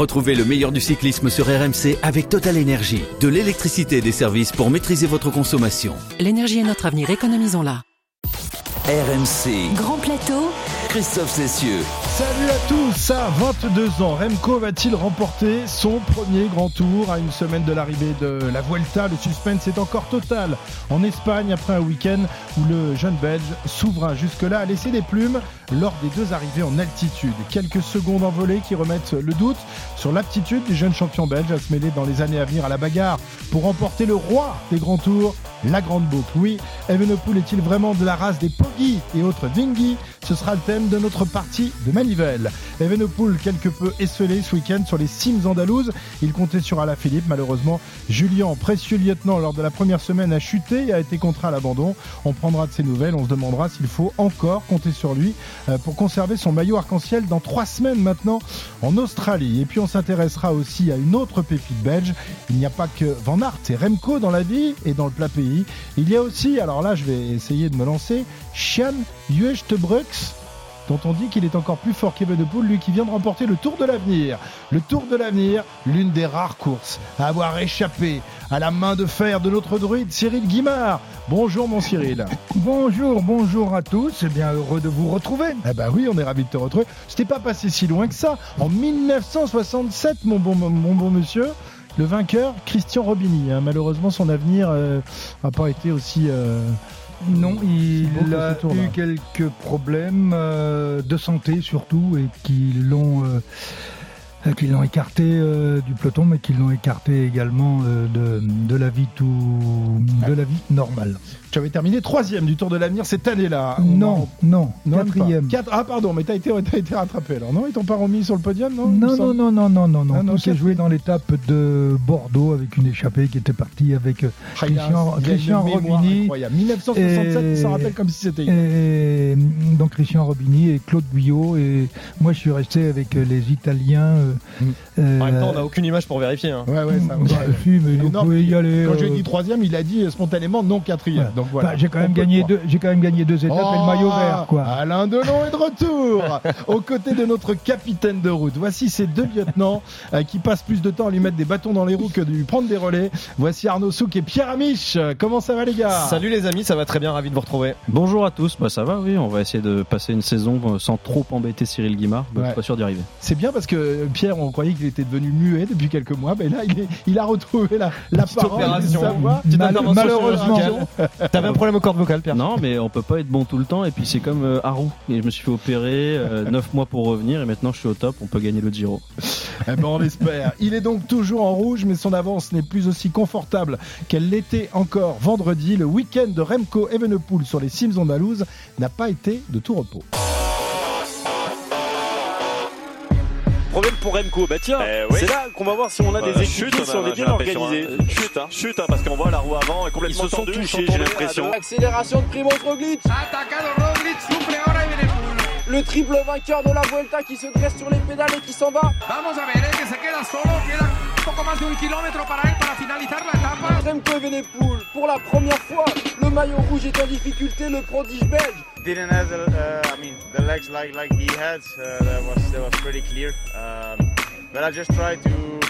Retrouvez le meilleur du cyclisme sur RMC avec Total Énergie. De l'électricité et des services pour maîtriser votre consommation. L'énergie est notre avenir, économisons-la. RMC. Grand plateau. Christophe Cessieux. Salut à tous, à 22 ans, Remco va-t-il remporter son premier grand tour à une semaine de l'arrivée de la Vuelta? Le suspense est encore total en Espagne après un week-end où le jeune Belge, souverain jusque-là, a laissé des plumes lors des deux arrivées en altitude. Quelques secondes envolées qui remettent le doute sur l'aptitude du jeune champion belge à se mêler dans les années à venir à la bagarre pour remporter le roi des grands tours, la grande boucle. Oui, Evenepoel est-il vraiment de la race des Poggi et autres Vingy Ce sera le thème de notre partie de Manivelle. Evenepoel quelque peu esselé ce week-end sur les cimes andalouses. Il comptait sur Alaphilippe. Malheureusement, Julien, précieux lieutenant lors de la première semaine, a chuté et a été contraint à l'abandon. On prendra de ses nouvelles. On se demandera s'il faut encore compter sur lui pour conserver son maillot arc-en-ciel dans trois semaines maintenant en Australie. Et puis on s'intéressera aussi à une autre pépite belge. Il n'y a pas que Van Aert et Remco dans la vie et dans le plat pays. Il y a aussi, alors là je vais essayer de me lancer, Sian Brux dont on dit qu'il est encore plus fort qu'Evenepoel, lui qui vient de remporter le Tour de l'avenir. Le Tour de l'avenir, l'une des rares courses à avoir échappé à la main de fer de notre druide Cyril Guimard. Bonjour mon Cyril. Bonjour, bonjour à tous. C'est bien heureux de vous retrouver. Eh ben oui, on est ravis de te retrouver. C'était pas passé si loin que ça. En 1967, mon bon, mon bon monsieur. Le vainqueur, Christian Robini. Hein. Malheureusement, son avenir n'a euh, pas été aussi euh, non, il a eu quelques problèmes euh, de santé surtout et qui l'ont euh, qui l'ont écarté euh, du peloton, mais qui l'ont écarté également de, de, la vie tout de la vie normale. Tu avais terminé troisième du Tour de l'Avenir cette année-là. Non, non, quatrième. Ah pardon, mais t'as été, as été rattrapé alors, non Ils t'ont pas remis sur le podium, non Non, non, non, non, non, non, non. Tout s'est joué dans l'étape de Bordeaux avec une échappée qui était partie avec euh, Christian, Christian Robini. 1967, ça rappelle comme si c'était. Et, donc Christian Robini et Claude Guyot et moi je suis resté avec euh, les Italiens. Euh, mm. en même temps, on n'a aucune image pour vérifier. Hein. Ouais, ouais, ça. Bah, mais vous pouvez y aller. Quand j'ai dit troisième, il a dit spontanément non quatrième. Bah, j'ai quand même gagné deux, j'ai quand même gagné deux étapes et le maillot oh, vert, quoi. Alain Delon est de retour aux côtés de notre capitaine de route. Voici ces deux lieutenants euh, qui passent plus de temps à lui mettre des bâtons dans les roues que de lui prendre des relais. Voici Arnaud Souk et Pierre Amiche. Comment ça va les gars? Salut les amis, ça va très bien, ravi de vous retrouver. Bonjour à tous, bah ça va, oui, on va essayer de passer une saison euh, sans trop embêter Cyril Guimard. Bah, Je suis pas sûr d'y arriver. C'est bien parce que euh, Pierre, on croyait qu'il était devenu muet depuis quelques mois, mais là il, est, il a retrouvé la, la parole, malheureusement, t'avais un problème au cordes vocales, Pierre. Non, mais on peut pas être bon tout le temps. Et puis c'est comme euh, Haru. Et je me suis fait opérer, 9 euh, mois pour revenir. Et maintenant je suis au top. On peut gagner le Giro. Eh ben, on l'espère. Il est donc toujours en rouge, mais son avance n'est plus aussi confortable qu'elle l'était encore vendredi. Le week-end de Remco Evenepoel sur les cimes andalouses n'a pas été de tout repos. Problème pour Remco, bah tiens, eh c'est là qu'on va voir si on a des équipes qui sont bien organisées. Hein. Chute, hein, chute, hein, parce qu'on voit la roue avant est complètement Ils se sont touchés, j'ai l'impression. Accélération de Primoz Roglic. Le triple vainqueur de la Vuelta qui se dresse sur les pédales et qui s'en va. Vamos a ver, que se queda solo, queda un poco más de un kilómetro para él para finalizar la etapa. Remco Evenepoel, pour la première fois, le maillot rouge est en difficulté, le prodige belge. Didn't have the, uh, I mean, the legs like like he had. Uh, that was that was pretty clear. Um, but I just tried to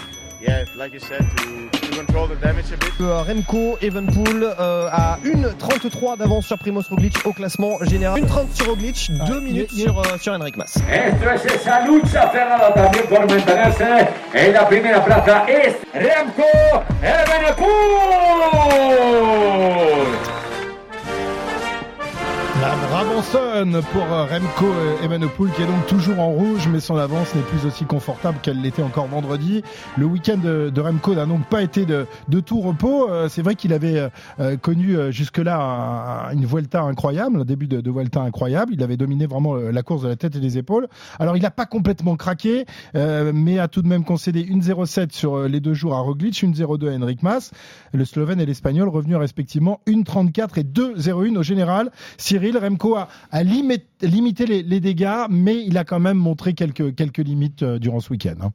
yeah, like you said, to, to control the damage a bit. Remco Evenpool euh, a 1.33 d'avance sur Primoz Roglic au classement général. 1.30 sur Roglic, 2 minutes sur, euh, sur Henrik Mas. Esto es esa lucha cerrada también por mantenerse en la primera plaza es Remco Evenepoel. Brabançonne pour euh, Remco Evenepoel qui est donc toujours en rouge mais son avance n'est plus aussi confortable qu'elle l'était encore vendredi. Le week-end de, Remco n'a donc pas été de, tout repos. Euh, c'est vrai qu'il avait euh, connu jusque-là une Vuelta incroyable, un début de, de, Vuelta incroyable. Il avait dominé vraiment la course de la tête et des épaules. Alors il n'a pas complètement craqué mais a tout de même concédé une 0,7 sur les deux jours à Roglic, une 0,2 à Henrik Mas. Le Slovène et l'Espagnol revenus respectivement une 34 et 2,01 au général. Cyril Remco Remco a, limité les, dégâts, mais il a quand même montré quelques, quelques limites euh, durant ce week-end. Hein.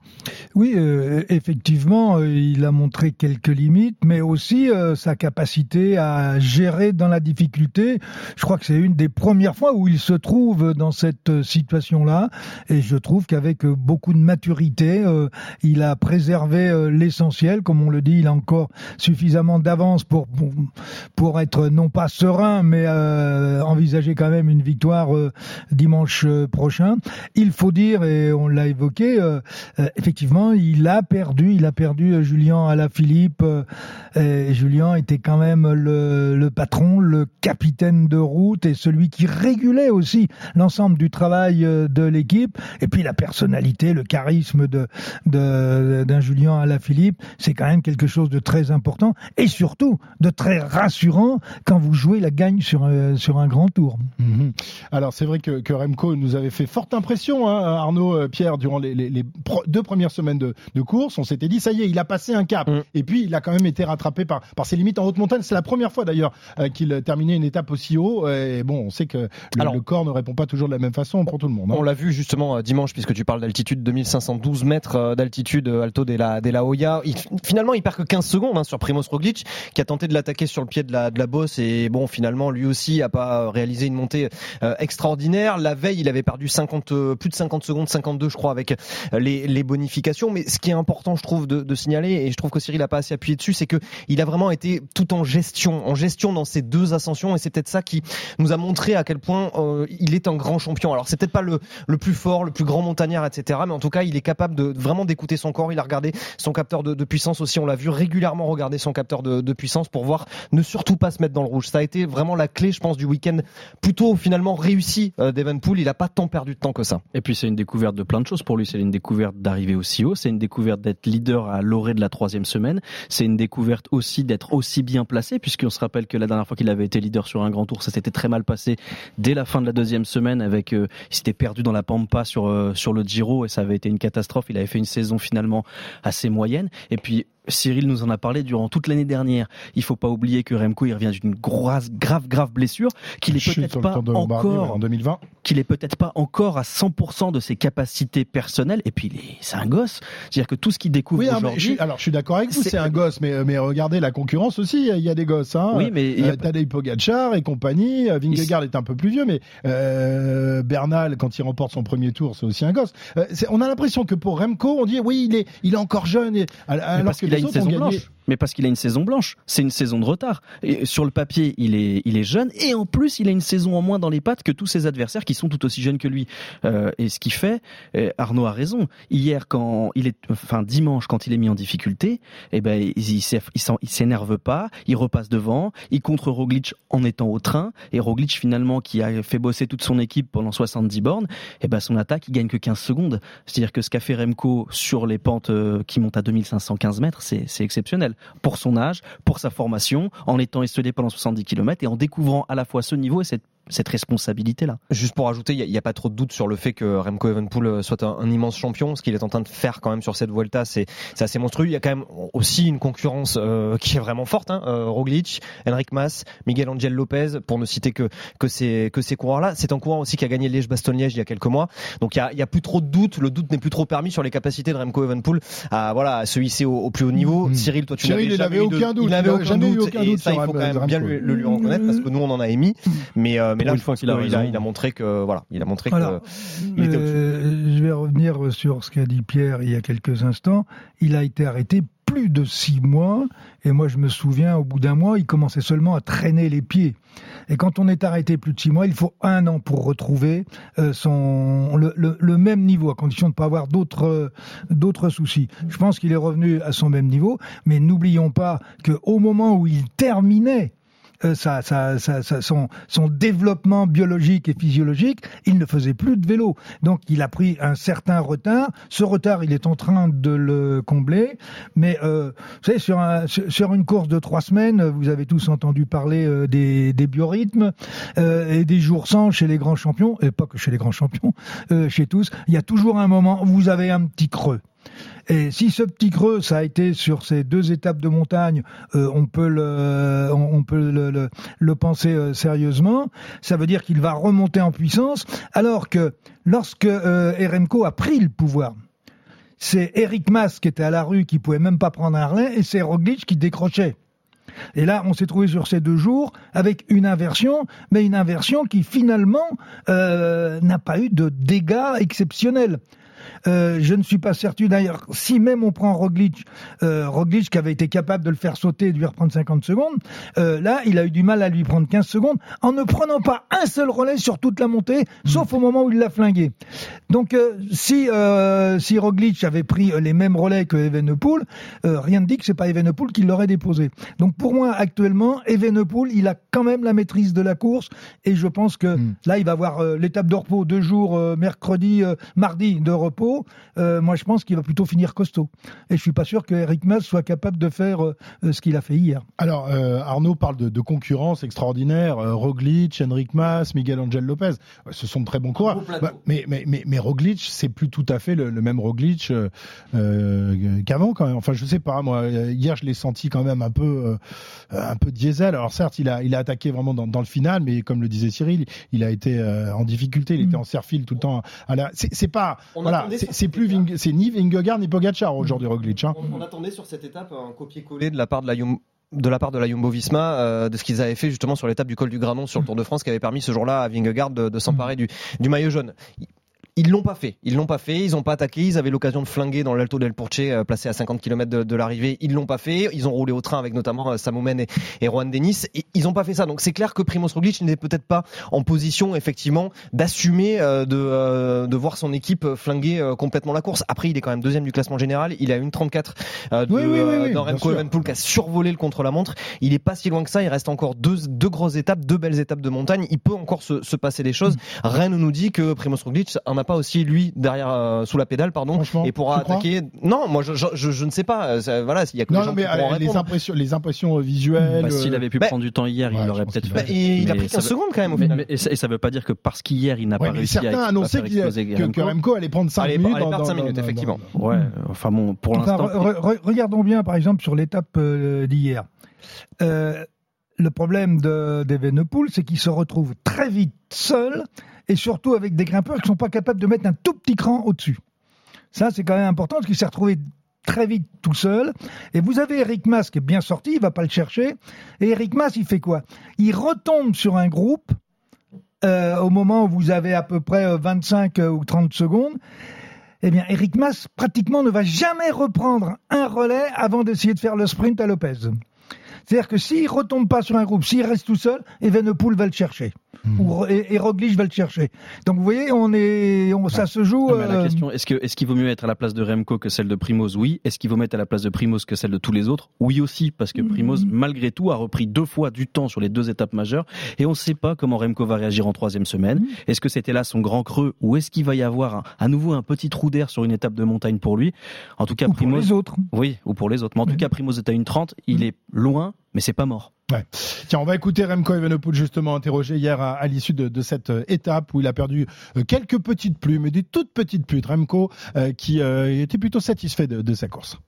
Oui, euh, effectivement, euh, il a montré quelques limites, mais aussi sa capacité à gérer dans la difficulté. Je crois que c'est une des premières fois où il se trouve dans cette situation-là, et je trouve qu'avec beaucoup de maturité, il a préservé l'essentiel, comme on le dit, il a encore suffisamment d'avance pour, pour, être non pas serein, mais envisager quand même une victoire dimanche prochain. Il faut dire, et on l'a évoqué, euh, euh, effectivement, il a perdu, il a perdu euh, Julien Alaphilippe. Et Julien était quand même le, le, patron, le capitaine de route et celui qui régulait aussi l'ensemble du travail de l'équipe. Et puis la personnalité, le charisme de d'un Julien Alaphilippe, c'est quand même quelque chose de très important et surtout de très rassurant quand vous jouez la gagne sur sur un grand tour. Mhm. Alors c'est vrai que, que Remco nous avait fait forte impression, hein, Arnaud Pierre, durant les, les, deux premières semaines de, de course, on s'était dit ça y est, il a passé un cap. Mm. Et puis il a quand même été rattrapé par, par ses limites en haute montagne. C'est la première fois d'ailleurs euh, qu'il terminait une étape aussi haut. Et bon, on sait que le, corps ne répond pas toujours de la même façon pour tout le monde. Hein. On l'a vu justement euh, dimanche, puisque tu parles d'altitude, 2512 mètres euh, d'altitude, Alto de la, de la Hoya. finalement, il perd que 15 secondes hein, sur Primoz Roglic, qui a tenté de l'attaquer sur le pied de la, de la bosse. Et bon, finalement, lui aussi a pas réalisé une montée extraordinaire. La veille, il avait perdu 50, plus de 50 secondes, 52 je crois, avec les, les bonifications. Mais ce qui est important, je trouve, de, de signaler, et je trouve que Cyril n'a pas assez appuyé dessus, c'est que il a vraiment été tout en gestion, en gestion dans ces deux ascensions, et c'est peut-être ça qui nous a montré à quel point euh, il est un grand champion. Alors c'est peut-être pas le, le plus fort, le plus grand montagnard, etc. Mais en tout cas, il est capable de vraiment d'écouter son corps. Il a regardé son capteur de, de puissance aussi. On l'a vu régulièrement regarder son capteur de, de, puissance pour voir ne surtout pas se mettre dans le rouge. Ça a été vraiment la clé, je pense, du week-end plutôt finalement réussi euh, d'Evenpool. Il a pas tant perdu de temps que ça. Et puis c'est une découverte de plein de choses pour lui. C'est une découverte d'arriver aussi haut. C'est une découverte d'être leader à l'orée de la troisième semaine. C'est une découverte aussi d'être aussi bien placé, puisqu'on se rappelle que la dernière fois qu'il avait été leader sur un grand tour, ça s'était très mal passé dès la fin de la deuxième semaine. Avec, euh, il s'était perdu dans la pampa sur euh, sur le Giro et ça avait été une catastrophe. Il avait fait une saison finalement assez moyenne. Et puis Cyril nous en a parlé durant toute l'année dernière. Il faut pas oublier que Remco il revient d'une grave grave grave blessure, qu'il est peut-être pas encore en 2020, qu'il est peut-être pas encore à 100% de ses capacités personnelles. Et puis c'est un gosse, c'est-à-dire que tout ce qu'il découvre oui, aujourd'hui. Alors je suis d'accord avec vous, c'est un gosse, mais mais regardez la concurrence aussi, il y a des gosses. Hein. Oui, mais euh, Tadej Pogacar et compagnie. Euh, Vingegaard est un peu plus vieux, mais euh, Bernal quand il remporte son premier tour, c'est aussi un gosse. Euh, on a l'impression que pour Remco, on dit oui, il est il est encore jeune, et, alors que une saison blanche mais parce qu'il a une saison blanche. C'est une saison de retard. Et sur le papier, il est, il est jeune et en plus, il a une saison en moins dans les pattes que tous ses adversaires qui sont tout aussi jeunes que lui. Euh, et ce qui fait, euh, Arnaud a raison. Hier, quand il est, enfin dimanche, quand il est mis en difficulté, eh ben il s'énerve pas, il repasse devant, il contre Roglic en étant au train et Roglic finalement qui a fait bosser toute son équipe pendant 70 bornes, eh ben son attaque il gagne que 15 secondes. C'est-à-dire que ce qu'a fait Remco sur les pentes euh, qui montent à 2515 mètres, c'est exceptionnel pour son âge, pour sa formation, en étant esselé pendant 70 km et en découvrant à la fois ce niveau et cette cette responsabilité-là. Juste pour ajouter, il n'y a, pas trop de doute sur le fait que Remco Evenpool euh, soit un, immense champion. Ce qu'il est en train de faire quand même sur cette Vuelta, c'est assez monstrueux. Il y a quand même aussi une concurrence euh, qui est vraiment forte. Hein. Euh, Roglic, Enric Mas, Miguel Angel Lopez, pour ne citer que que ces que ces coureurs-là. C'est un coureur aussi qui a gagné Liège-Bastogne-Liège il y a quelques mois. Donc il y a, a plus trop de doute. Le doute n'est plus trop permis sur les capacités de Remco Evenpool à voilà à se hisser au, plus haut niveau. Mmh. Cyril, toi tu Cyril, il n'avait aucun doute. Il n'avait aucun doute. et ça, il faut quand même bien le, lui reconnaître parce que nous on en a émis. Mmh. Mais mais là, une fois qu'il a il a, montré que voilà, il a montré que euh, je vais revenir sur ce qu'a dit Pierre il y a quelques instants. Il a été arrêté plus de six mois, et moi je me souviens, au bout d'un mois, il commençait seulement à traîner les pieds. Et quand on est arrêté plus de six mois, il faut un an pour retrouver euh, son le, le, même niveau, à condition de ne pas avoir d'autres d'autres soucis. Je pense qu'il est revenu à son même niveau, mais n'oublions pas qu'au moment où il terminait euh, son, son, développement biologique et physiologique, il ne faisait plus de vélo. Donc il a pris un certain retard. Ce retard, il est en train de le combler. Mais euh, vous savez, sur, un, sur une course de trois semaines, vous avez tous entendu parler euh, des, des, biorhythmes et des jours sans chez les grands champions, et pas que chez les grands champions, chez tous. Il y a toujours un moment où vous avez un petit creux. Et si ce petit creux, ça a été sur ces deux étapes de montagne, euh, on peut le, penser euh, sérieusement. Ça veut dire qu'il va remonter en puissance, alors que lorsque euh, RMCO a pris le pouvoir, c'est Eric Mas qui était à la rue, qui pouvait même pas prendre un relais, et c'est Roglic qui décrochait. Et là, on s'est trouvé sur ces deux jours avec une inversion, mais une inversion qui finalement euh, n'a pas eu de dégâts exceptionnels. Euh, je ne suis pas certain d'ailleurs, si même on prend Roglic, euh, Roglic qui avait été capable de le faire sauter et de lui reprendre 50 secondes, euh, là, il a eu du mal à lui prendre 15 secondes en ne prenant pas un seul relais sur toute la montée, mmh. sauf au moment où il l'a flingué. Donc, si, si Roglic avait pris les mêmes relais que Evenepoel, rien ne dit que c'est pas Evenepoel qui l'aurait déposé. Donc, pour moi, actuellement, Evenepoel, il a quand même la maîtrise de la course et je pense que mmh. là, il va avoir l'étape de repos deux jours, mercredi, mardi de repos euh, moi je pense qu'il va plutôt finir costaud. Et je suis pas sûr que Eric Mas soit capable de faire euh, ce qu'il a fait hier. Alors euh, Arnaud parle de, concurrence extraordinaire. Roglic, Henrik Mas, Miguel Angel Lopez, ce sont de très bons coureurs. Bah, mais, mais, mais, mais, Roglic, c'est plus tout à fait le, même Roglic qu'avant quand même. Enfin je sais pas moi. Hier je l'ai senti quand même un peu un peu diesel. Alors certes il a il a attaqué vraiment dans, dans le final, mais comme le disait Cyril, il a été en difficulté. Il était mm. en serre-fil tout le temps. C'est pas voilà c'est plus c'est ni Vingegaard ni Pogacar aujourd'hui Roglic. Hein. On, attendait sur cette étape un copier-coller de la part de la de la part de la Jumbo Visma euh, de ce qu'ils avaient fait justement sur l'étape du col du Granon sur le Tour de France qui avait permis ce jour-là à Vingegaard de, s'emparer du, du maillot jaune ils l'ont pas fait. Ils l'ont pas fait. Ils ont pas attaqué. Ils avaient l'occasion de flinguer dans l'Alto del Porche, euh, placé à 50 km de, de l'arrivée. Ils l'ont pas fait. Ils ont roulé au train avec notamment euh, Samoumen et, et Juan Denis. Et ils ont pas fait ça. Donc c'est clair que Primoz Roglic n'est peut-être pas en position effectivement d'assumer euh, de, de voir son équipe flinguer complètement la course. Après, il est quand même deuxième du classement général. Il a une 34 de, oui, oui, dans Remco Evenpool qui a survolé le contre-la-montre. Il est pas si loin que ça. Il reste encore deux, deux grosses étapes, deux belles étapes de montagne. Il peut encore se, se passer des choses. Mm. Rien ne nous dit que Primoz Roglic en a pas aussi lui derrière euh, sous la pédale pardon et pourra attaquer. Non moi je, je, je, ne sais pas. Euh, voilà il y a que non, les gens mais, qui euh, les impressions les impressions visuelles bah, s'il avait pu bah, prendre du temps hier il aurait peut-être fait. il, a pris 15 secondes quand même au final. et, ça, veut pas dire que parce qu'hier il n'a pas réussi certains à annonçaient que, que Remco allait prendre 5 minutes allait perdre 5 minutes effectivement. ouais enfin bon pour l'instant regardons bien par exemple sur l'étape d'hier. Le problème d'Evenepoel, c'est qu'il se retrouve très vite seul et surtout avec des grimpeurs qui sont pas capables de mettre un tout petit cran au-dessus. Ça, c'est quand même important parce qu'il s'est retrouvé très vite tout seul. Et vous avez Eric Mas qui est bien sorti, il va pas le chercher. Et Eric Mas, il fait quoi? Il retombe sur un groupe euh, au moment où vous avez à peu près 25 euh, euh, ou 30 secondes. Eh bien, Eric Mas pratiquement ne va jamais reprendre un relais avant d'essayer de faire le sprint à Lopez. C'est-à-dire que s'il retombe pas sur un groupe, s'il reste tout seul, Evenepoel va le chercher. Hmm. Ou, et, Roglic va le chercher. Donc vous voyez, on est, ça se joue. la euh, question, est-ce qu'il vaut mieux être à la place de Remco que celle de Primoz? Oui. Est-ce qu'il vaut mettre à la place de Primoz que celle de tous les autres? Oui aussi, parce que Primoz, hmm. malgré tout, a repris deux fois du temps sur les deux étapes majeures, et on ne sait pas comment Remco va réagir en troisième semaine. Hmm. Est-ce que c'était là son grand creux, ou est-ce qu'il va y avoir à nouveau un petit trou d'air sur une étape de montagne pour lui? En tout cas, ou Pour les autres. Oui, ou pour les autres. Mais en tout cas, Primoz est à une 30, il est loin mais c'est pas mort. Ouais. Tiens, on va écouter Remco Evenepoel justement interrogé hier à, l'issue de, cette euh, étape où il a perdu euh, quelques petites plumes, mais des toutes petites plumes. Remco euh, qui était plutôt satisfait de, sa course.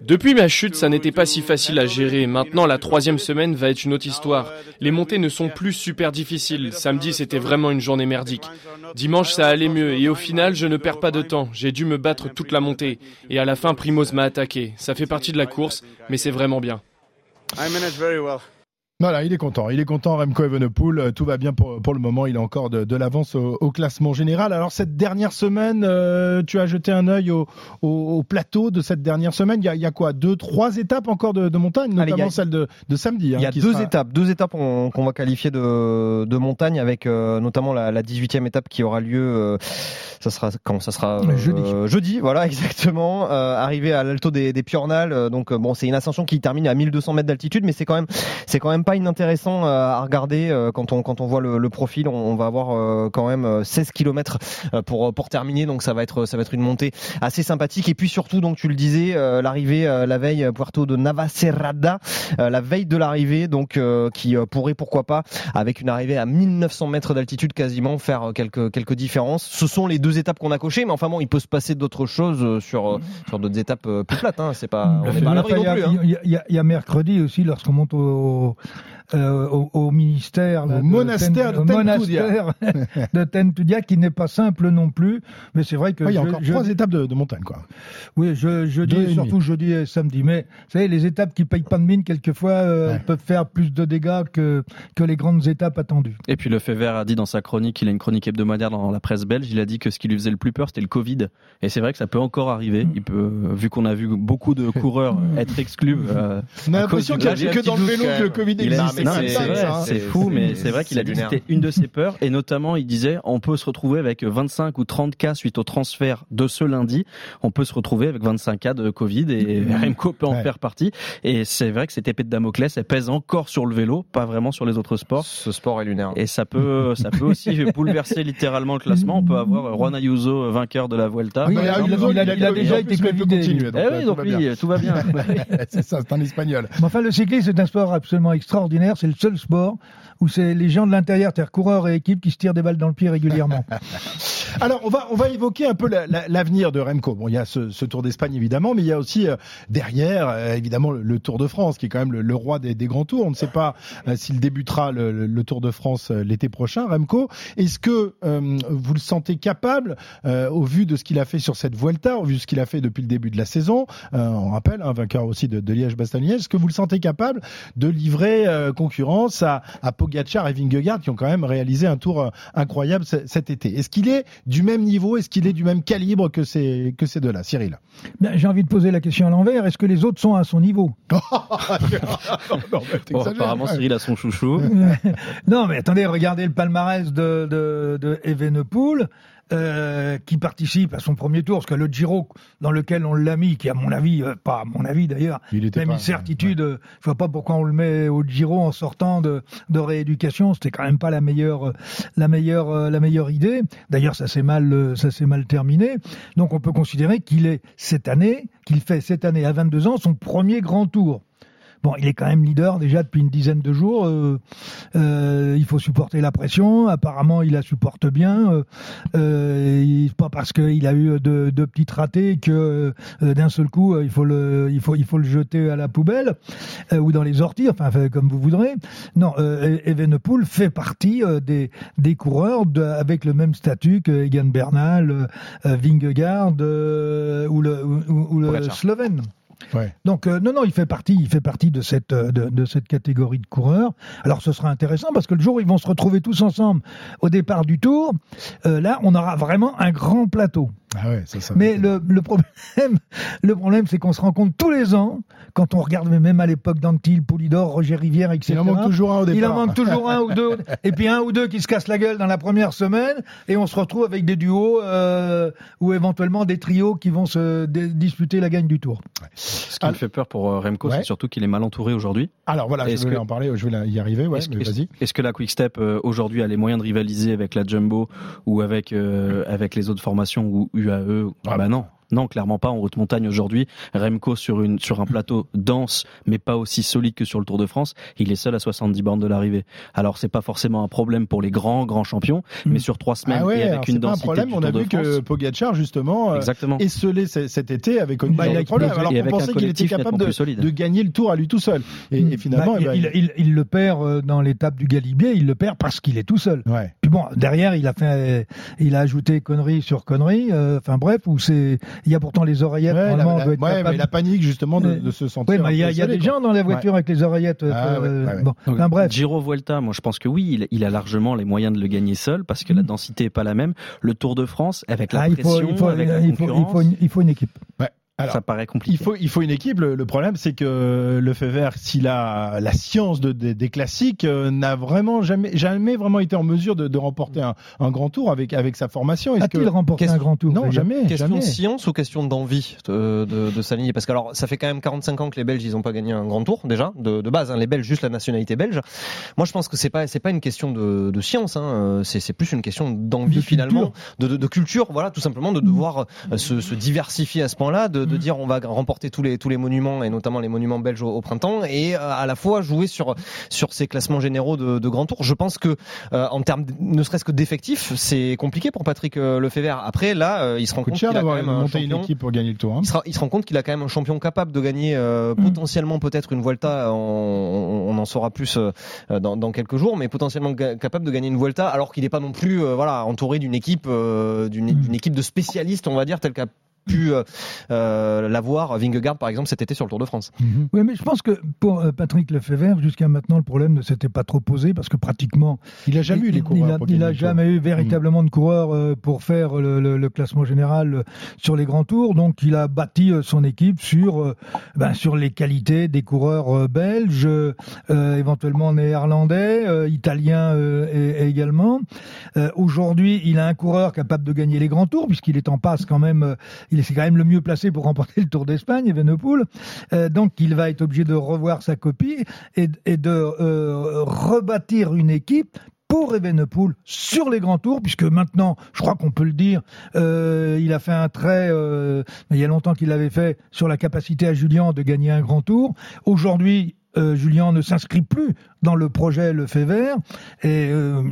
Depuis ma chute, ça n'était pas si facile à gérer. Maintenant, la troisième semaine va être une autre histoire. Les montées ne sont plus super difficiles. Samedi, c'était vraiment une journée merdique. Dimanche, ça allait mieux et au final, je ne perds pas de temps. J'ai dû me battre toute la montée et à la fin, Primoz m'a attaqué. Ça fait partie de la course, mais c'est vraiment bien. Voilà, il est content. Il est content, Remco Evenepoel. Euh, tout va bien pour, pour le moment. Il a encore de, de l'avance au, classement général. Alors, cette dernière semaine, euh, tu as jeté un œil au, au, plateau de cette dernière semaine. Il y a, il y a quoi? Deux, trois étapes encore de, de montagne, notamment celle de, de samedi. Hein, il y a deux étapes. Deux étapes qu'on va qualifier de, de montagne avec euh, notamment la, la 18e étape qui aura lieu. ça sera quand Ça sera jeudi. Jeudi, voilà, exactement. arrivé à l'alto des, des Piornal. donc, bon, c'est une ascension qui termine à 1200 mètres d'altitude, mais c'est quand même, c'est quand même pas inintéressant à regarder quand on quand on voit le, profil. On, va avoir quand même 16 km pour pour terminer, donc ça va être ça va être une montée assez sympathique. Et puis surtout, donc tu le disais, l'arrivée la veille Puerto de Navacerrada, la veille de l'arrivée, donc qui pourrait pourquoi pas avec une arrivée à 1900 mètres d'altitude quasiment faire quelques quelques différences. Ce sont les deux étapes qu'on a cochées, mais enfin bon, il peut se passer d'autres choses sur sur d'autres étapes plus plates. Hein. C'est pas on pas à l'abri non plus. Hein. Il y, a mercredi aussi lorsqu'on monte au euh, au, au, ministère, au monastère de, monastère de Tentudia, qui n'est pas simple non plus. Mais c'est vrai que il y a encore trois étapes de, de, montagne, quoi. Oui, je, jeudi surtout jeudi et samedi. Mais vous savez, les étapes qui payent pas de mine quelquefois euh, peuvent faire plus de dégâts que que les grandes étapes attendues. Et puis le Fever a dit dans sa chronique, il a une chronique hebdomadaire dans la presse belge, il a dit que ce qui lui faisait le plus peur, c'était le Covid. Et c'est vrai que ça peut encore arriver. Il peut, vu qu'on a vu beaucoup de coureurs être exclus. Euh, On a l'impression qu'il n'y a que dans le vélo que le Covid existe c'est fou, mais c'est vrai qu'il a dit c'était une de ses peurs. Et notamment, il disait, on peut se retrouver avec 25 ou 30 cas suite au transfert de ce lundi. On peut se retrouver avec 25 cas de Covid et Remco peut en faire partie. Et c'est vrai que cette épée de Damoclès, elle pèse encore sur le vélo, pas vraiment sur les autres sports. Ce sport est lunaire. Et ça peut, ça peut aussi bouleverser littéralement le classement. On peut avoir Juan Ayuso vainqueur de la Vuelta. il, a, déjà été covidé. Eh oui, donc tout va bien. c'est ça, c'est un espagnol. enfin, le cyclisme, c'est un sport absolument extraordinaire. C'est le seul sport où c'est les gens de l'intérieur, c'est-à-dire coureurs et équipes qui se tirent des balles dans le pied régulièrement. Alors, on va, on va évoquer un peu l'avenir de Remco. Bon, il y a ce, Tour d'Espagne, évidemment, mais il y a aussi euh, derrière, euh, évidemment, le, Tour de France, qui est quand même le, roi des, grands tours. On ne sait pas euh, s'il débutera le, Tour de France l'été prochain, Remco. Est-ce que vous le sentez capable, au vu de ce qu'il a fait sur cette Vuelta, au vu de ce qu'il a fait depuis le début de la saison, on rappelle, un vainqueur aussi de, Liège-Bastogne-Liège, est-ce que vous le sentez capable de livrer concurrence à, à et Vingegaard, qui ont quand même réalisé un tour incroyable cet été Est-ce qu'il est du même niveau? Est-ce qu'il est du même calibre que ces, que ces deux-là? Cyril ben, J'ai envie de poser la question à l'envers. Est-ce que les autres sont à son niveau? Apparemment, Cyril a son chouchou. non, mais attendez, regardez le palmarès de, de, de Evenepoel. Euh, qui participe à son premier tour, parce que le Giro dans lequel on l'a mis, qui à mon avis, euh, pas à mon avis d'ailleurs, même une certitude, euh, je vois pas pourquoi on le met au Giro en sortant de, de rééducation, c'était quand même pas la meilleure, la meilleure, la meilleure idée. D'ailleurs, ça s'est mal, ça s'est mal terminé. Donc, on peut considérer qu'il est cette année, qu'il fait cette année à 22 ans son premier grand tour. Bon, il est quand même leader déjà depuis une dizaine de jours. Euh, euh, il faut supporter la pression. Apparemment, il la supporte bien. Euh, euh pas parce qu'il a eu de, de petites ratés que euh, d'un seul coup il faut le il faut il faut le jeter à la poubelle ou dans les orties. Enfin, comme vous voudrez. Non, Evenepoel fait partie des des coureurs de, avec le même statut que Egan Bernal, Vingegaard ou le ou, le Slovène. Donc euh, non, non, il fait partie, il fait partie de cette euh, de, cette catégorie de coureurs. Alors ce sera intéressant parce que le jour où ils vont se retrouver tous ensemble au départ du Tour, euh, là, on aura vraiment un grand plateau. Ah ouais, ça, ça Mais le, le, problème, le problème, c'est qu'on se rend compte tous les ans, quand on regarde même à l'époque d'Antil, Poulidor, Roger Rivière, etc. Il en manque toujours un au départ. Il en manque toujours un ou deux, et puis un ou deux qui se cassent la gueule dans la première semaine, et on se retrouve avec des duos euh, ou éventuellement des trios qui vont se disputer la gagne du Tour. Ce qui me fait peur pour euh, Remco, c'est surtout qu'il est mal entouré aujourd'hui. Alors voilà, je vais en parler, je vais y arriver. Ouais, vas-y. Est-ce que la Quick Step euh, aujourd'hui a les moyens de rivaliser avec la Jumbo ou avec euh, avec les autres formations ou UAE ah bah non. Non, clairement pas. En haute montagne aujourd'hui, Remco sur une sur un plateau dense, mais pas aussi solide que sur le Tour de France, il est seul à 70 bornes de l'arrivée. Alors c'est pas forcément un problème pour les grands grands champions, hmm. mais sur trois semaines ah et avec une densité pas un problème. On a vu que Pogacar justement, euh, Exactement. esselé cet été avait connu bah, des problèmes. Alors qu'on pensait qu'il était capable de, gagner le Tour à lui tout seul. Et, hmm. finalement, bah, eh ben, il, le perd euh, dans l'étape du Galibier. Il le perd parce qu'il est tout seul. Ouais. Puis bon, derrière, il a fait, il a ajouté connerie sur connerie. Euh, enfin bref, où c'est, il y a pourtant les oreilles Ouais, mais la panique justement de, se sentir. Oui, il y, a des gens dans la voiture avec les oreillettes. Ah, euh, bon. bref. Giro Vuelta, moi je pense que oui, il, a largement les moyens de le gagner seul parce que la mm. densité est pas la même. Le Tour de France, avec la ah, pression, il faut, avec la il faut, il faut, une, il faut une équipe. Ouais. Ça paraît compliqué. Il faut, il faut une équipe. Le, problème, c'est que le Fever, s'il a la science de, des classiques, euh, n'a vraiment jamais, jamais vraiment été en mesure de, de remporter un, un, grand tour avec, avec sa formation. A-t-il remporté un grand tour Non, jamais. Question jamais. de science ou question d'envie de, de, de s'aligner? Parce que alors, ça fait quand même 45 ans que les Belges, ils n'ont pas gagné un grand tour déjà de, de base. Hein, les Belges, juste la nationalité belge. Moi, je pense que c'est pas, c'est pas une question de, de science. Hein, c'est plus une question d'envie finalement, de, de, culture. Voilà, tout simplement de devoir euh, se, se diversifier à ce point-là, de, de mm. dire on va remporter tous les tous les monuments et notamment les monuments belges au, printemps et euh, à la fois jouer sur sur ces classements généraux de, de grand tour. Je pense que euh, en termes ne serait-ce que d'effectifs, c'est compliqué pour Patrick Lefebvre. Après là, il se rend compte qu'il a quand même un champion. Une équipe pour gagner le tour. Hein. Il, se rend compte qu'il a quand même un champion capable de gagner mm. potentiellement peut-être une Vuelta. On, on, en saura plus dans, dans, quelques jours, mais potentiellement capable de gagner une Vuelta alors qu'il n'est pas non plus voilà entouré d'une équipe d'une mm. équipe de spécialistes, on va dire, telle qu'a pu euh, euh, l'avoir Vingegaard par exemple cet été sur le Tour de France. Mhm. Oui, mais je pense que pour euh, Patrick Lefebvre, jusqu'à maintenant, le problème ne s'était pas trop posé parce que pratiquement, il a jamais eu les coureurs. Il a, jamais eu véritablement de coureurs pour faire le, classement général sur les grands tours. Donc, il a bâti son équipe sur ben, sur les qualités des coureurs belges, éventuellement néerlandais, italiens également. Aujourd'hui, il a un coureur capable de gagner les grands tours puisqu'il est en passe quand même c'est quand même le mieux placé pour remporter le Tour d'Espagne, Evenepoel. Euh, donc il va être obligé de revoir sa copie et, de euh, rebâtir une équipe pour Evenepoel sur les grands tours, puisque maintenant, je crois qu'on peut le dire, euh, il a fait un trait, il y a longtemps qu'il l'avait fait, sur la capacité à Julien de gagner un grand tour. Aujourd'hui, Julien ne s'inscrit plus dans le projet Le Fait Vert. Et euh,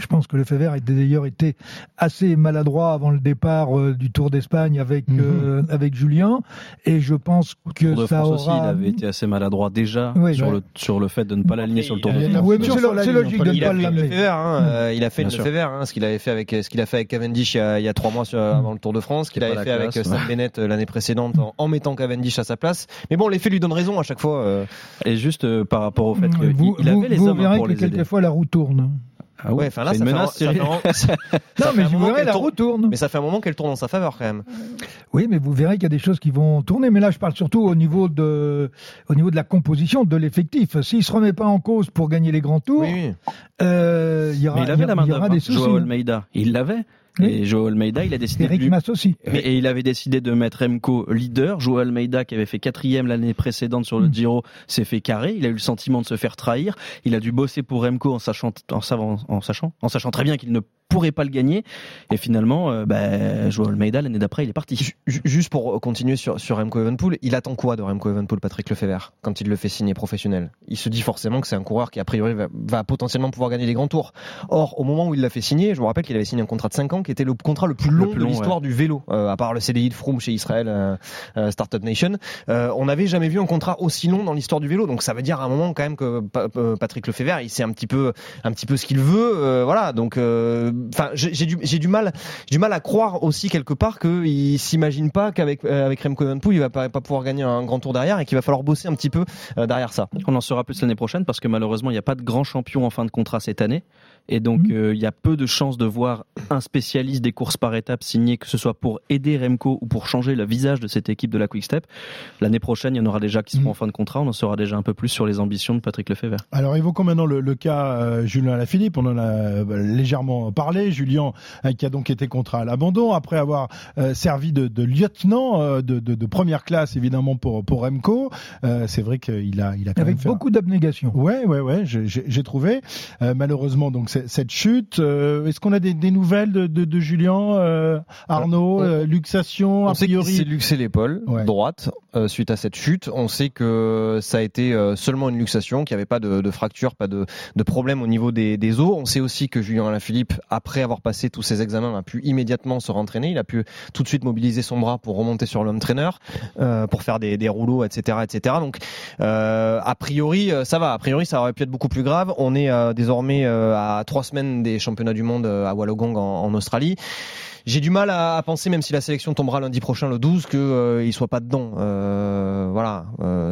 je pense que Le Fait Vert a d'ailleurs été assez maladroit avant le départ euh, du Tour d'Espagne avec mhm. euh, avec Julien. Et je pense que Tour de ça France aura... aussi, il avait été assez maladroit déjà sur le sur le fait de ne pas l'aligner sur le Tour de France. Oui, c'est logique de ne pas l'amener. Hein, il a fait le fait vert, hein, ce qu'il avait fait avec ce qu'il a fait avec Cavendish il y a, il y a trois mois sur, mm. avant le Tour de France, ce qu'il avait fait avec Sam Bennett l'année précédente en, en, mettant Cavendish à sa place. Mais bon, l'effet lui donne raison à chaque fois. Et juste par rapport au fait qu'il il avait les hommes pour que quelquefois la roue tourne. Ah ouais, enfin là, ça, menace, fait, ça non, mais vous verrez, la roue tourne. Mais ça fait un moment qu'elle tourne en sa faveur quand même. Oui, mais vous verrez qu'il y a des choses qui vont tourner. Mais là, je parle surtout au niveau de, au niveau de la composition de l'effectif. S'il se remet pas en cause pour gagner les grands tours, oui, Euh, il y aura, mais il avait y, la main y aura des soucis. Joao Almeida, il l'avait. Et Joao Almeida, il a décidé Eric de Mas aussi. Et il avait décidé de mettre Remco leader. Joao Almeida, qui avait fait quatrième l'année précédente sur le mm. Giro, s'est fait carré. Il a eu le sentiment de se faire trahir. Il a dû bosser pour Remco en sachant, en, en sachant, en sachant très bien qu'il ne pourrait pas le gagner. Et finalement, euh, bah, Joao Almeida, l'année d'après, il est parti. Juste pour continuer sur, sur Remco Evenpool, il attend quoi de Remco Evenpool, Patrick Lefebvre, quand il le fait signer professionnel? Il se dit forcément que c'est un coureur qui, a priori, va, va, potentiellement pouvoir gagner les grands tours. Or, au moment où il l'a fait signer, je vous rappelle qu'il avait signé un contrat de 5 ans qui était le contrat le plus long, de l'histoire du vélo, euh, à part le CDI de Froome chez Israël euh, euh Startup Nation. Euh, on n'avait jamais vu un contrat aussi long dans l'histoire du vélo, donc ça veut dire à un moment quand même que Patrick Lefebvre, il sait un petit peu, un petit peu ce qu'il veut, voilà. Donc, enfin, j'ai du, mal, à croire aussi quelque part qu'il s'imagine pas qu'avec avec Remco Evenepoel, il va pas, pas pouvoir gagner un grand tour derrière et qu'il va falloir bosser un petit peu derrière ça. On en saura plus l'année prochaine parce que malheureusement, il n'y a pas de grand champion en fin de contrat cette année. Et donc, mhm. euh, il y a peu de chances de voir un spécialiste des courses par étapes signer, que ce soit pour aider Remco ou pour changer le visage de cette équipe de la Quick Step. L'année prochaine, il y en aura déjà qui seront mhm. en fin de contrat. On en saura déjà un peu plus sur les ambitions de Patrick Lefebvre. Alors, évoquons maintenant le, le cas euh, Julien Lafilippe. On en a euh, légèrement parlé. Julien, qui a donc été contraint à l'abandon après avoir servi de, de lieutenant de, de, de, première classe, évidemment, pour, pour Remco. C'est vrai qu'il a, il a quand Avec même fait beaucoup d'abnégation. Ouais, ouais, ouais. J'ai trouvé. malheureusement, donc, cette chute. Euh, est-ce qu'on a des, nouvelles de, Julien, euh, Arnaud, euh, luxation a priori C'est luxé l'épaule droite suite à cette chute. On sait que ça a été seulement une luxation, qu'il n'y avait pas de, fracture, pas de, problème au niveau des, os. On sait aussi que Julien Alaphilippe, après avoir passé tous ses examens, a pu immédiatement se rentraîner. Il a pu tout de suite mobiliser son bras pour remonter sur l'homme trainer, pour faire des, des, rouleaux, etc., etc. Donc, a priori, ça va. A priori, ça aurait pu être beaucoup plus grave. On est désormais à trois semaines des championnats du monde euh, à Wollongong en, Australie j'ai du mal à, penser, même si la sélection tombera lundi prochain le 12, qu'il euh, soit pas dedans. Euh, voilà,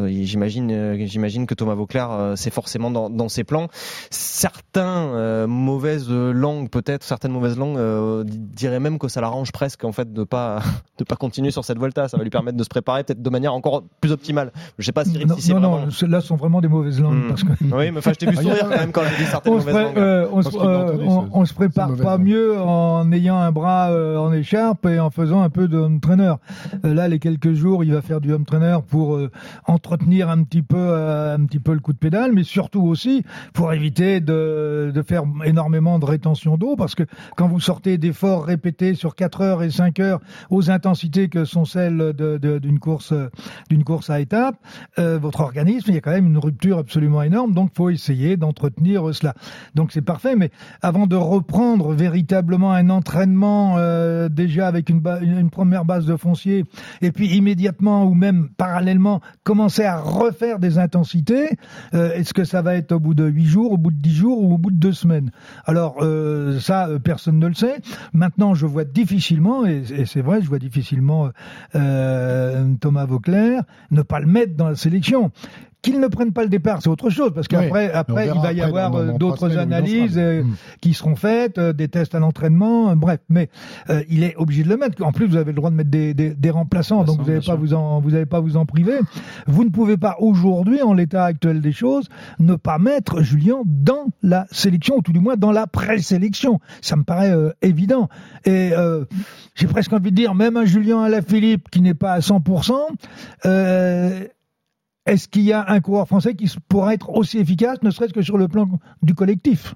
j'imagine, j'imagine que Thomas Vauclair, c'est forcément dans, dans, ses plans. Certains mauvaises langues, peut-être, certaines mauvaises langues diraient même que ça l'arrange presque en fait de pas de pas continuer sur cette Volta. Ça va lui permettre de se préparer peut-être de manière encore plus optimale. Je sais pas si, non, si non, vraiment... non, là sont vraiment des mauvaises langues. Hmm. Parce que... Oui, mais enfin, je t'ai vu sourire quand même quand elle dit certaines mauvaises langues. on, se, on, on, se prépare pas mieux en ayant un bras en écharpe et en faisant un peu de home trainer. là, les quelques jours, il va faire du home trainer pour entretenir un petit peu un petit peu le coup de pédale, mais surtout aussi pour éviter de, faire énormément de rétention d'eau, parce que quand vous sortez d'efforts répétés sur 4 heures et 5 heures aux intensités que sont celles d'une course d'une course à étapes, euh, votre organisme, il y a quand même une rupture absolument énorme, donc faut essayer d'entretenir cela. Donc c'est parfait, mais avant de reprendre véritablement un entraînement euh, déjà avec une, première base de foncier, et puis immédiatement ou même parallèlement commencer à refaire des intensités, euh, est-ce que ça va être au bout de 8 jours, au bout de 10 jours ou au bout de 2 semaines? Alors ça, personne ne le sait. Maintenant, je vois difficilement, et, c'est vrai, je vois difficilement euh, Thomas Vauclair ne pas le mettre dans la sélection. Qu'ils ne prennent pas le départ, c'est autre chose, parce qu'après, après, il va y avoir euh, d'autres analyses euh, hmm. qui seront faites, euh, des tests à l'entraînement, bref. Mais il est obligé de le mettre. En plus, vous avez le droit de mettre des, des, des remplaçants, donc vous n'allez pas vous en, vous n'allez pas vous en priver. Vous ne pouvez pas aujourd'hui, en l'état actuel des choses, ne pas mettre Julien dans la sélection, ou tout du moins dans la présélection. Ça me paraît évident. Et j'ai presque envie de dire, même un Julien Alaphilippe qui n'est pas à 100%. Euh, est-ce qu'il y a un coureur français qui pourra être aussi efficace, ne serait-ce que sur le plan du collectif?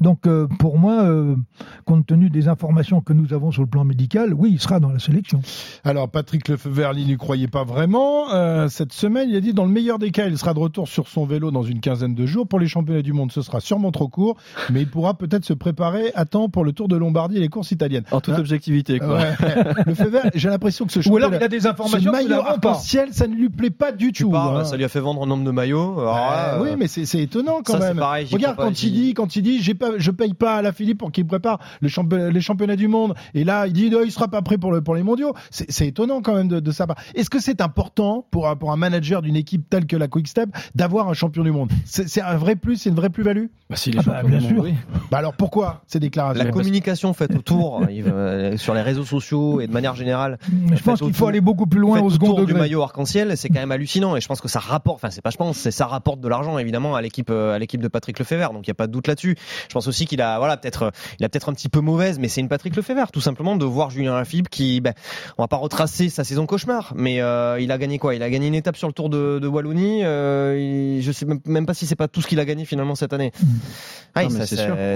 Donc euh, pour moi, euh, compte tenu des informations que nous avons sur le plan médical, oui, il sera dans la sélection. Alors Patrick Lefebvre, il n'y croyait pas vraiment. Euh, cette semaine, il a dit dans le meilleur des cas, il sera de retour sur son vélo dans une quinzaine de jours. Pour les championnats du monde, ce sera sûrement trop court, mais il pourra peut-être se préparer à temps pour le Tour de Lombardie et les courses italiennes. En toute hein objectivité, quoi. Lefebvre, j'ai l'impression que ce championnat, Ou alors il a des informations ce maillot arc-en-ciel, ça ne lui plaît pas du tout. Hein. Ça lui a fait vendre un nombre de maillots. oui, mais c'est étonnant quand même. Regarde quand il dit, quand il dit, j'ai pas, je paye pas à la Philippe pour qu'il prépare les, championnats du monde. Et là, il dit, non, il sera pas prêt pour, le, pour les mondiaux. C'est étonnant quand même de, de sa part. Est-ce que c'est important pour, pour un manager d'une équipe telle que la Quick Step d'avoir un champion du monde? C'est un vrai plus, c'est une vraie plus-value? Bah, si les ah bah, bien sûr. Bah alors pourquoi ces déclarations? La communication faite autour, euh, sur les réseaux sociaux et de manière générale. Je pense qu'il faut aller beaucoup plus loin au second du maillot arc-en-ciel. C'est quand même hallucinant et je pense que ça rapporte. Enfin, c'est pas je pense, c'est ça rapporte de l'argent évidemment à l'équipe euh, à l'équipe de Patrick Lefebvre. Donc il y a pas de doute là-dessus. Je pense aussi qu'il a voilà, peut-être, il a peut-être un petit peu mauvaise, mais c'est une Patrick Lefebvre, tout simplement, de voir Julien Lafilippe qui, ben, on va pas retracer sa saison cauchemar, mais euh, il a gagné quoi? Il a gagné une étape sur le Tour de, de Wallonie. Euh, je sais même pas si c'est pas tout ce qu'il a gagné finalement cette année. Ah,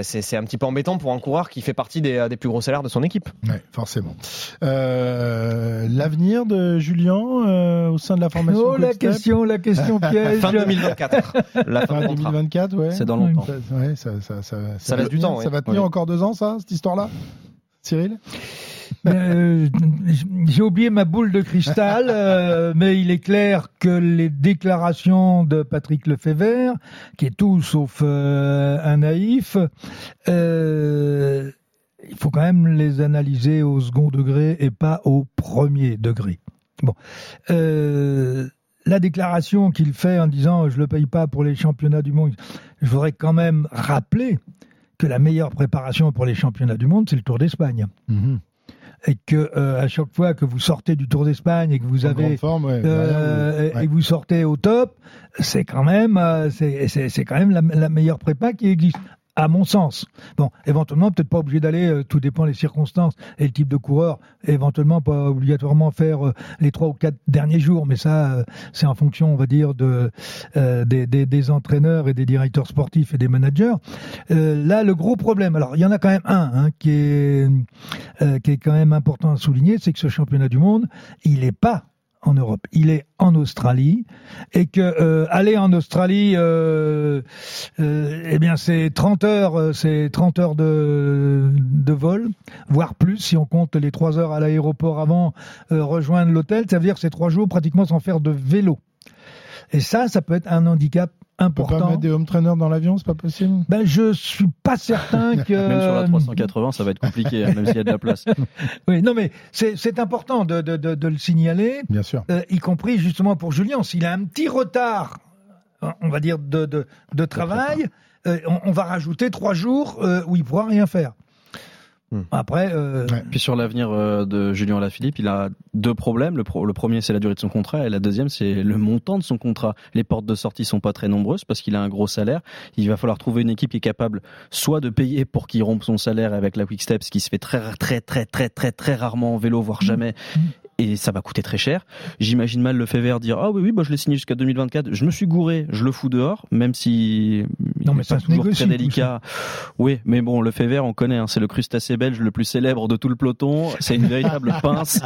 c'est un petit peu embêtant pour un coureur qui fait partie des, des plus gros salaires de son équipe. Ouais, forcément. Euh, L'avenir de Julien euh, au sein de la formation. Oh, la question, la question piège. fin 2024. La fin, 2024, ouais. C'est dans longtemps. Ouais, ça, ça, ça, ça laisse du temps. Ça va tenir encore deux ans, ça, cette histoire-là? Cyril? Euh, J'ai oublié ma boule de cristal, euh, mais il est clair que les déclarations de Patrick Lefebvre, qui est tout sauf euh, un naïf, il faut quand même les analyser au second degré et pas au premier degré. Bon la déclaration qu'il fait en disant je le paye pas pour les championnats du monde, je voudrais quand même rappeler que la meilleure préparation pour les championnats du monde, c'est le Tour d'Espagne. Mhm. Et que euh, à chaque fois que vous sortez du Tour d'Espagne et que vous avez euh, et vous sortez au top, c'est quand même euh, c'est quand même la, meilleure prépa qui existe à mon sens. Bon, éventuellement, peut-être pas obligé d'aller, euh, tout dépend des circonstances et le type de coureur, éventuellement pas obligatoirement faire euh, les trois ou quatre derniers jours, mais ça, euh, c'est en fonction, on va dire, de, des, des, des, entraîneurs et des directeurs sportifs et des managers. là, le gros problème, alors il y en a quand même un hein, qui, est, qui est quand même important à souligner, c'est que ce championnat du monde, il n'est pas en Europe. Il est en Australie et que euh, aller en Australie, euh, euh, eh bien c'est 30 heures, c'est 30 heures de, vol, voire plus si on compte les 3 heures à l'aéroport avant rejoindre l'hôtel. Ça veut dire c'est trois jours pratiquement sans faire de vélo. Et ça, ça peut être un handicap important. On peut pas mettre des home trainers dans l'avion, c'est pas possible? Ben je suis pas certain que même sur la 380, ça va être compliqué, hein, même s'il y a de la place. oui, non mais c'est important de, de, de, de, le signaler. Bien sûr. Euh, y compris justement pour Julien, s'il a un petit retard, on va dire de de, de travail, euh, on, on, va rajouter trois jours euh, où il pourra rien faire. Hmm. Après, euh... puis sur l'avenir euh, de Julien Alaphilippe, il a deux problèmes. Le, pro le premier, c'est la durée de son contrat, et la deuxième, c'est le montant de son contrat. Les portes de sortie sont pas très nombreuses parce qu'il a un gros salaire. Il va falloir trouver une équipe qui est capable soit de payer pour qu'il rompe son salaire avec la Quick Step, ce qui se fait très très très très très très rarement en vélo, voire hmm. jamais, et ça va coûter très cher. J'imagine mal le fait vert dire ah oui oui bah je l'ai signé jusqu'à 2024. Je me suis gouré, je le fous dehors, même si non mais c'est toujours très délicat. Oui, mais bon le fait vert on connaît, hein, c'est le crustacé belge le plus célèbre de tout le peloton. C'est une véritable pince.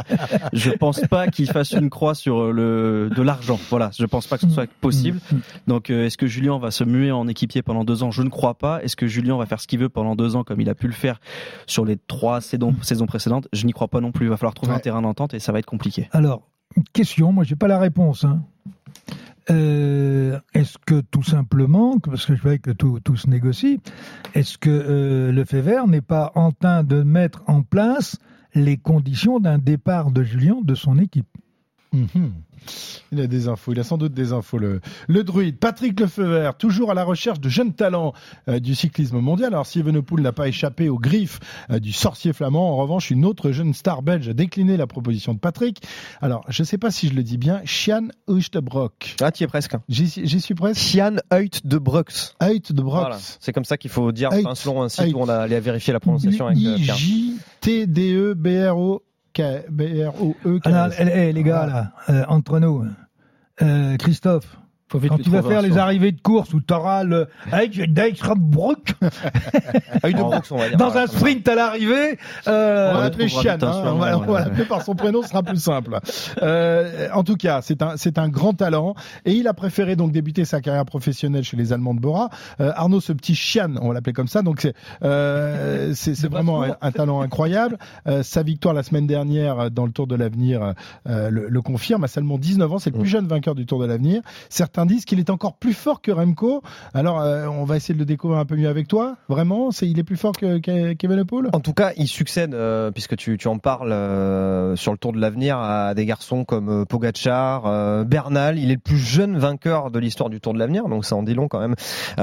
Je pense pas qu'il fasse une croix sur le de l'argent. Voilà, je pense pas que ce soit possible. Mm, mm, mm. Donc euh, est-ce que Julien va se muer en équipier pendant deux ans? Je ne crois pas. Est-ce que Julien va faire ce qu'il veut pendant deux ans comme il a pu le faire sur les trois saisons, saisons précédentes? Je n'y crois pas non plus. Il va falloir trouver un terrain d'entente et ça va être compliqué. Alors, question, moi j'ai pas la réponse. Hein. Euh, est-ce que tout simplement, parce que je vois que tout, se négocie, est-ce que euh, le fait n'est pas en train de mettre en place les conditions d'un départ de Julien de son équipe? Mhm. Il a des infos, il a sans doute des infos. Le, le druide, Patrick Lefeuvert, toujours à la recherche de jeunes talents euh, du cyclisme mondial. Alors si Evenepoel n'a pas échappé aux griffes euh, du sorcier flamand, en revanche, une autre jeune star belge a décliné la proposition de Patrick. Alors, je ne sais pas si je le dis bien, Chian Uitebrock. Ah, tu y es presque. J'y suis presque. Chian Uitebrock. Uitebrock. Voilà. C'est comme ça qu'il faut dire, selon un site où on a allé vérifier la prononciation avec euh, J-T-D-E-B-R-O B-R-O-E. Ah les gars, là, euh, entre nous, euh, Christophe, quand tu vas faire les arrivées de course où tu auras le Dijkstra-Broek dans un sprint à l'arrivée, euh, on va on va, l'appeler par son prénom, ce sera plus simple. Euh, en tout cas, c'est un c'est un grand talent. Et il a préféré donc débuter sa carrière professionnelle chez les Allemands de Bora. Euh, Arnaud, ce petit Chian, on va l'appeler comme ça, donc c'est euh, c'est vraiment un, un, talent incroyable. Euh, sa victoire la semaine dernière dans le Tour de l'Avenir euh, le, le, confirme. À seulement 19 ans, c'est le plus jeune vainqueur du Tour de l'Avenir. Certains disent qu'il est encore plus fort que Remco. Alors, euh, on va essayer de le découvrir un peu mieux avec toi. Vraiment, il est plus fort que, Kevin En tout cas, il succède, euh, puisque tu, en parles euh, sur le Tour de l'avenir, à des garçons comme Pogachar, Bernal. Il est le plus jeune vainqueur de l'histoire du Tour de l'avenir, donc ça en dit long quand même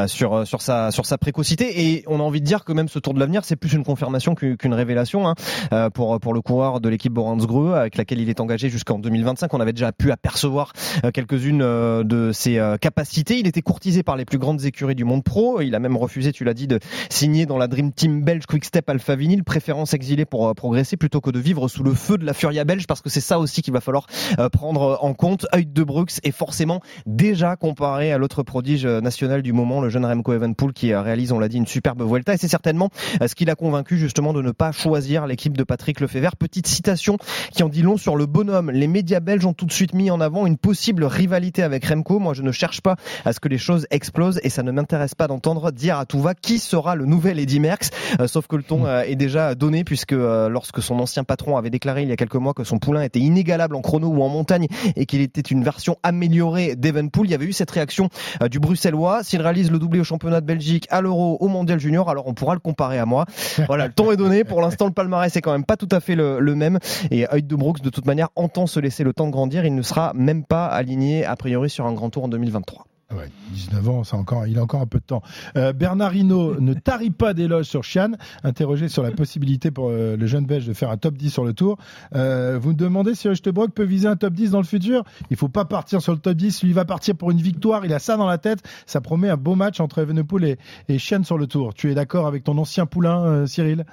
sur sa précocité. Et on a envie de dire que même ce Tour de l'avenir, c'est plus une confirmation qu'une révélation hein, pour le coureur de l'équipe Greux avec laquelle il est engagé jusqu'en 2025. On avait déjà pu apercevoir quelques-unes de ses euh, capacités. Il était courtisé par les plus grandes écuries du monde pro. Il a même refusé, tu l'as dit, de signer dans la Dream Team belge Quick Step Alpha Vinyl, préférence exilée pour euh, progresser plutôt que de vivre sous le feu de la Furia belge parce que c'est ça aussi qu'il va falloir euh, prendre en compte. Heut de Brux est forcément déjà comparé à l'autre prodige national du moment, le jeune Remco Evenpool qui réalise, on l'a dit, une superbe Vuelta et c'est certainement ce qui l'a convaincu justement de ne pas choisir l'équipe de Patrick Lefebvre. Petite citation qui en dit long sur le bonhomme. Les médias belges ont tout de suite mis en avant une possible rivalité avec Remco. Moi, je ne cherche pas à ce que les choses explosent et ça ne m'intéresse pas d'entendre dire à tout va qui sera le nouvel Eddy Merckx. Euh, sauf que le ton euh, est déjà donné puisque euh, lorsque son ancien patron avait déclaré il y a quelques mois que son poulain était inégalable en chrono ou en montagne et qu'il était une version améliorée d'Evenpool, il y avait eu cette réaction du Bruxellois. S'il réalise le doublé au championnat de Belgique, à l'Euro, au Mondial Junior, alors on pourra le comparer à moi. Voilà, le ton est donné. Pour l'instant, le palmarès est quand même pas tout à fait le, même. Et Heut de Brooks, de toute manière, entend se laisser le temps de grandir. Il ne sera même pas aligné a priori sur un grand tour en 2023. 3. Ouais, 19 ans, c'est encore, il a encore un peu de temps. Euh, Bernard Hinault ne tarit pas d'éloges sur Chian, interrogé sur la possibilité pour euh, le jeune Belge de faire un top 10 sur le tour. Euh, vous me demandez si Oechtebrock peut viser un top 10 dans le futur? Il faut pas partir sur le top 10, lui va partir pour une victoire, il a ça dans la tête. Ça promet un beau match entre Evenepoel et, et Chian sur le tour. Tu es d'accord avec ton ancien poulain, Cyril?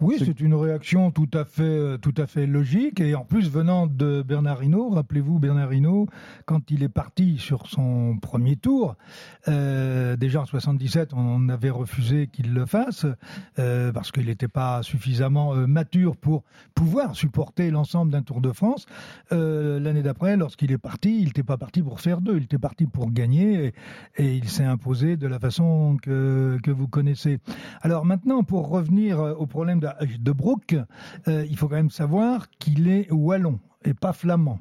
Oui, c'est une réaction tout à fait, euh, tout à fait logique et en plus venant de Bernard Hinault, rappelez-vous Bernard Hinault, quand il est parti sur son premier tour. Euh, déjà en 77, on avait refusé qu'il le fasse euh, parce qu'il n'était pas suffisamment euh, mature pour pouvoir supporter l'ensemble d'un Tour de France. L'année d'après, lorsqu'il est parti, il n'était pas parti pour faire deux, il était parti pour gagner et, il s'est imposé de la façon que, que vous connaissez. Alors maintenant, pour revenir au problème de, de Brook, il faut quand même savoir qu'il est wallon et pas flamand.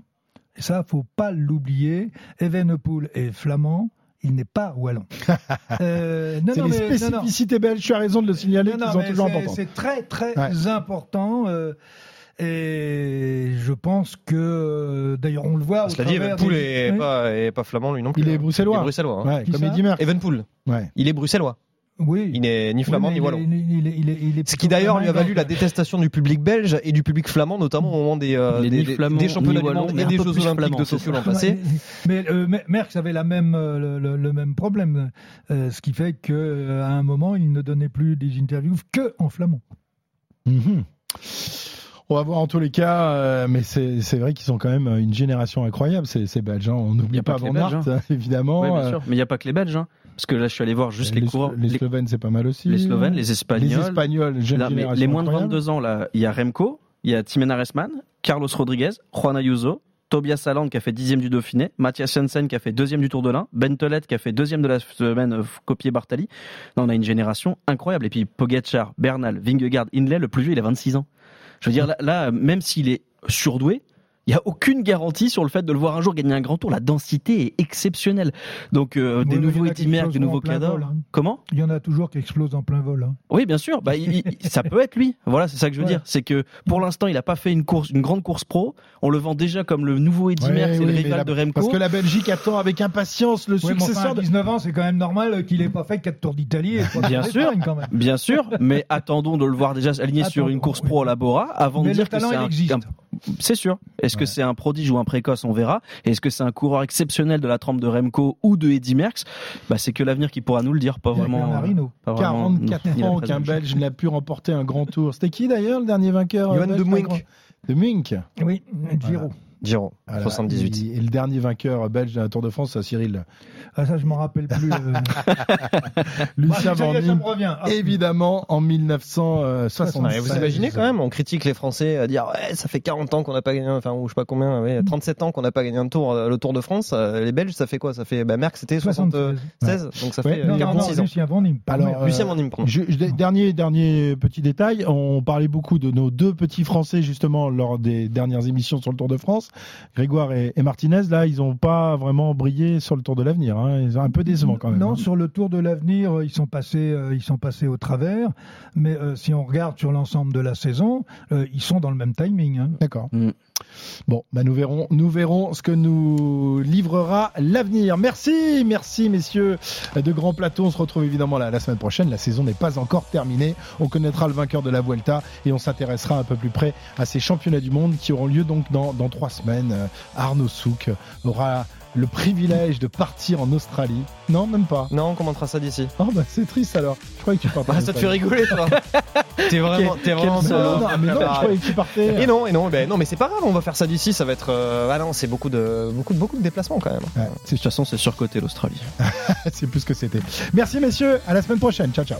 Et ça, faut pas l'oublier. Evenepoel est flamand, il n'est pas wallon. euh, c'est les spécificités belges, tu as raison de le signaler, qui sont toujours importantes. C'est très très important. Euh, et je pense que, euh, d'ailleurs, on le voit. Cela dit, Evenpool n'est pas, pas, flamand, lui non plus. Il est bruxellois. Il est bruxellois. Hein. Ouais, comme Eddie Merckx. Evenpool. Ouais. Il est bruxellois. Oui. Il n'est ni flamand ni wallon. Il, il, Ce qui d'ailleurs lui a valu la détestation du public belge et du public flamand, notamment au moment des, euh, des, des, championnats du monde et des Jeux Olympiques de Tokyo l'an passé. Mais euh, Merckx avait la même, euh, le, le, même problème, euh, ce qui fait qu'à euh, un moment, il ne donnait plus des interviews que en flamand. Mm -hmm. On va voir en tous les cas, euh, mais c'est vrai qu'ils sont quand même une génération incroyable, ces, ces Belges. Hein. On n'oublie pas, pas Van Aert, hein. évidemment. Oui, bien sûr. Mais il n'y a pas que les Belges. Hein. Parce que là, je suis allé voir juste les, les coureurs. Les, Slovènes, c'est pas mal aussi. Les Slovènes, les Espagnols. Les Espagnols, là, génération Les moins de incroyable. 22 ans, là, il y a Remco, il y a Timena Resman, Carlos Rodriguez, Juan Ayuso, Tobias Saland qui a fait dixième du Dauphiné, Mathias Jensen qui a fait deuxième du Tour de l'Ain, Ben Tolet qui a fait deuxième de la semaine euh, copié Bartali. Là, on a une génération incroyable. Et puis Pogacar, Bernal, Vingegaard, Inley, le plus vieux, il a 26 ans. Je veux dire, là, là même s'il est surdoué, il n'y a aucune garantie sur le fait de le voir un jour gagner un grand tour. La densité est exceptionnelle. Donc, euh, des nouveaux Merckx, des nouveaux cadors. Hein. Comment? Il y en a toujours qui explosent en plein vol. Hein. Oui, bien sûr. Bah, il, ça peut être lui. Voilà, c'est ça que je veux Ouais. dire. C'est que pour l'instant, il n'a pas fait une course, une grande course pro. On le vend déjà comme le nouveau Eddie Ouais, oui, le rival la- de Remco. Parce que la Belgique attend avec impatience le Ouais, successeur enfin, à de. 19 ans, c'est quand même normal qu'il n'ait pas fait 4 tours d'Italie Bien sûr, quand même. bien sûr, mais attendons de le voir déjà aligné sur une course pro à la Bora avant Mais de le dire que c'est un, C'est sûr. Est-ce que c'est un prodige ou un précoce On verra. Est-ce que c'est un coureur exceptionnel de la trempe de Remco ou de Eddie Merckx? Bah, c'est que l'avenir qui pourra nous le dire. Pas Il y a vraiment. Hinault. pas vraiment 44 ni la ans qu'un Belge n'a pu remporter un grand tour. C'était qui d'ailleurs le dernier vainqueur Johan belge de grand- De Mink. Oui, Giro. Giro, Voilà. 78. Et, et le dernier vainqueur belge d'un Tour de France, c'est Cyril. Ah, ça, je m'en rappelle plus. euh. Lucien Bah, ça y est, Van ça Diem, me revient. Ah, évidemment, en 1976. Ouais, vous imaginez quand même, on critique les Français à dire ouais, ça fait 40 ans qu'on n'a pas gagné, enfin ou je sais pas combien, ouais, 37 ans qu'on n'a pas gagné un tour, euh, le Tour de France. euh, Les Belges, ça fait quoi? Ça fait bah, Merckx c'était 76, 76. donc ça Ouais, fait euh, Non, non, 46 non, ans. Lucien Van Diem. pardon. Alors, euh, Lucien Van Diem, pardon. Je- je- dernier, dernier petit détail, on parlait beaucoup de nos deux petits Français justement lors des dernières émissions sur le Tour de France, Grégoire et, et Martinez. Là, ils n'ont pas vraiment brillé sur le Tour de l'avenir. Hein. Ils sont un peu décevants quand même. Non, hein. sur le Tour de l'avenir, euh, ils sont passés, euh, ils sont passés au travers. Mais euh, si on regarde sur l'ensemble de la saison, euh, ils sont dans le même timing. hein. D'accord. Mm. Bon, bah nous verrons, nous verrons ce que nous livrera l'avenir. Merci, merci messieurs de Grand Plateau. On se retrouve évidemment la, la semaine prochaine. La saison n'est pas encore terminée. On connaîtra le vainqueur de la Vuelta et on s'intéressera un peu plus près à ces championnats du monde qui auront lieu donc dans, dans trois semaines. Euh, Arnaud Souk aura le privilège de partir en Australie. Non, même pas. Non, on commentera ça d'ici. Oh bah c'est triste alors. Je croyais que tu partais. Bah, en ça te fait rigoler, toi. t'es vraiment, t'es vraiment Non, solo. non, mais non, je croyais que tu partais. Et non, et non, ben non, mais c'est pas grave, on va faire ça d'ici, ça va être. Euh, ah non, c'est beaucoup de, beaucoup de, beaucoup de déplacements quand même. Ouais, De toute façon, c'est surcoté l'Australie. c'est plus ce que c'était. Merci messieurs, à la semaine prochaine. Ciao ciao.